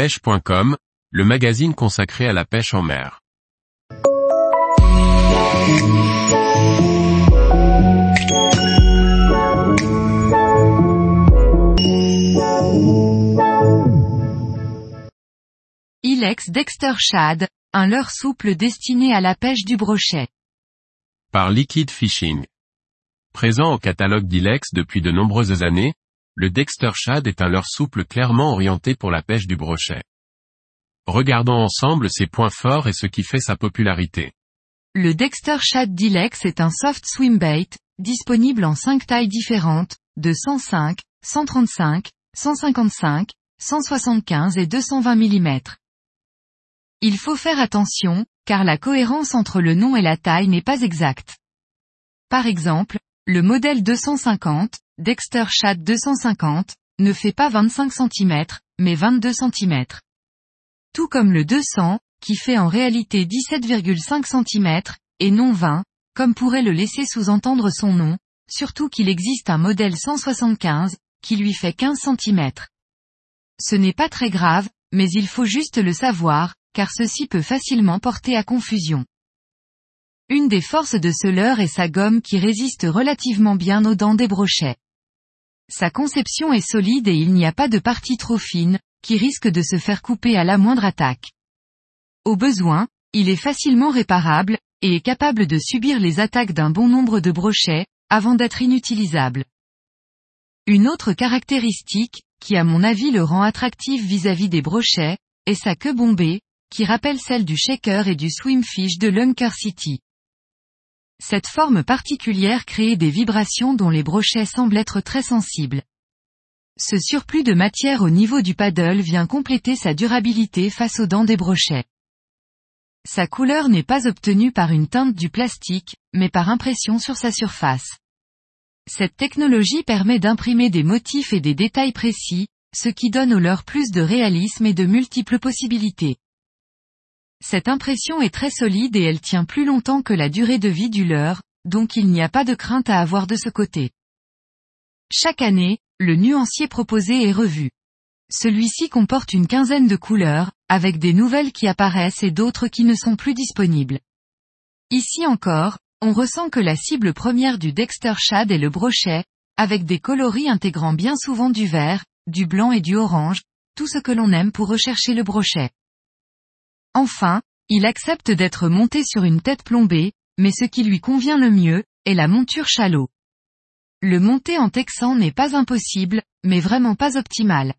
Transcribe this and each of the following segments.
pêche.com, le magazine consacré à la pêche en mer. Ilex Dexter Shad, un leurre souple destiné à la pêche du brochet. Par Liquid Fishing. Présent au catalogue d'Ilex depuis de nombreuses années, le Dexter Shad est un leurre souple clairement orienté pour la pêche du brochet. Regardons ensemble ses points forts et ce qui fait sa popularité. Le Dexter Shad d'Ilex est un soft swim bait, disponible en 5 tailles différentes, de 105, 135, 155, 175 et 220 mm. Il faut faire attention, car la cohérence entre le nom et la taille n'est pas exacte. Par exemple, le modèle 250, Dexter Shad 250, ne fait pas 25 cm, mais 22 cm. Tout comme le 200, qui fait en réalité 17,5 cm, et non 20, comme pourrait le laisser sous-entendre son nom, surtout qu'il existe un modèle 175, qui lui fait 15 cm. Ce n'est pas très grave, mais il faut juste le savoir, car ceci peut facilement porter à confusion. Une des forces de ce leurre est sa gomme qui résiste relativement bien aux dents des brochets. Sa conception est solide et il n'y a pas de partie trop fine, qui risque de se faire couper à la moindre attaque. Au besoin, il est facilement réparable, et est capable de subir les attaques d'un bon nombre de brochets, avant d'être inutilisable. Une autre caractéristique, qui à mon avis le rend attractif vis-à-vis des brochets, est sa queue bombée, qui rappelle celle du shaker et du swimfish de Lunker City. Cette forme particulière crée des vibrations dont les brochets semblent être très sensibles. Ce surplus de matière au niveau du paddle vient compléter sa durabilité face aux dents des brochets. Sa couleur n'est pas obtenue par une teinte du plastique, mais par impression sur sa surface. Cette technologie permet d'imprimer des motifs et des détails précis, ce qui donne au leurre plus de réalisme et de multiples possibilités. Cette impression est très solide et elle tient plus longtemps que la durée de vie du leurre, donc il n'y a pas de crainte à avoir de ce côté. Chaque année, le nuancier proposé est revu. Celui-ci comporte une quinzaine de couleurs, avec des nouvelles qui apparaissent et d'autres qui ne sont plus disponibles. Ici encore, on ressent que la cible première du Dexter Shad est le brochet, avec des coloris intégrant bien souvent du vert, du blanc et du orange, tout ce que l'on aime pour rechercher le brochet. Enfin, il accepte d'être monté sur une tête plombée, mais ce qui lui convient le mieux, est la monture chalot. Le monter en texan n'est pas impossible, mais vraiment pas optimal.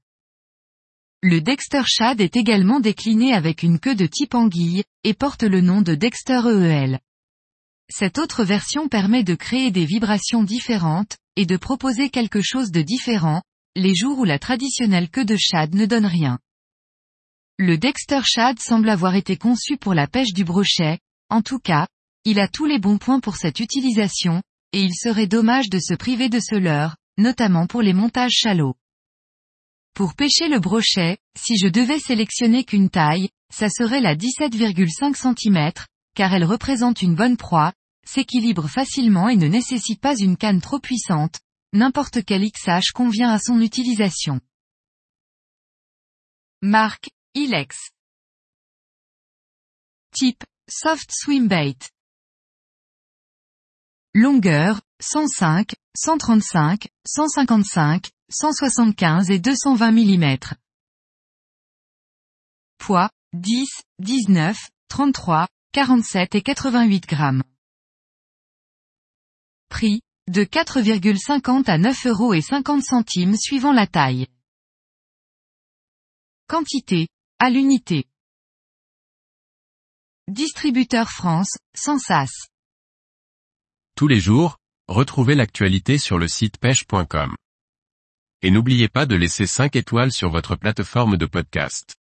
Le Dexter Shad est également décliné avec une queue de type anguille, et porte le nom de Dexter EEL. Cette autre version permet de créer des vibrations différentes, et de proposer quelque chose de différent, les jours où la traditionnelle queue de Shad ne donne rien. Le Dexter Shad semble avoir été conçu pour la pêche du brochet, en tout cas, il a tous les bons points pour cette utilisation, et il serait dommage de se priver de ce leurre, notamment pour les montages chalots. Pour pêcher le brochet, si je devais sélectionner qu'une taille, ça serait la 17,5 cm, car elle représente une bonne proie, s'équilibre facilement et ne nécessite pas une canne trop puissante, n'importe quel XH convient à son utilisation. Marque, Ilex. Type, soft swim bait. Longueur, 105, 135, 155, 175 et 220 mm. Poids, 10, 19, 33, 47 et 88 grammes. Prix, de 4,50 à 9 euros et 50 centimes suivant la taille. Quantité, à l'unité. Distributeur France, sans sas. Tous les jours, retrouvez l'actualité sur le site pêche.com. Et n'oubliez pas de laisser 5 étoiles sur votre plateforme de podcast.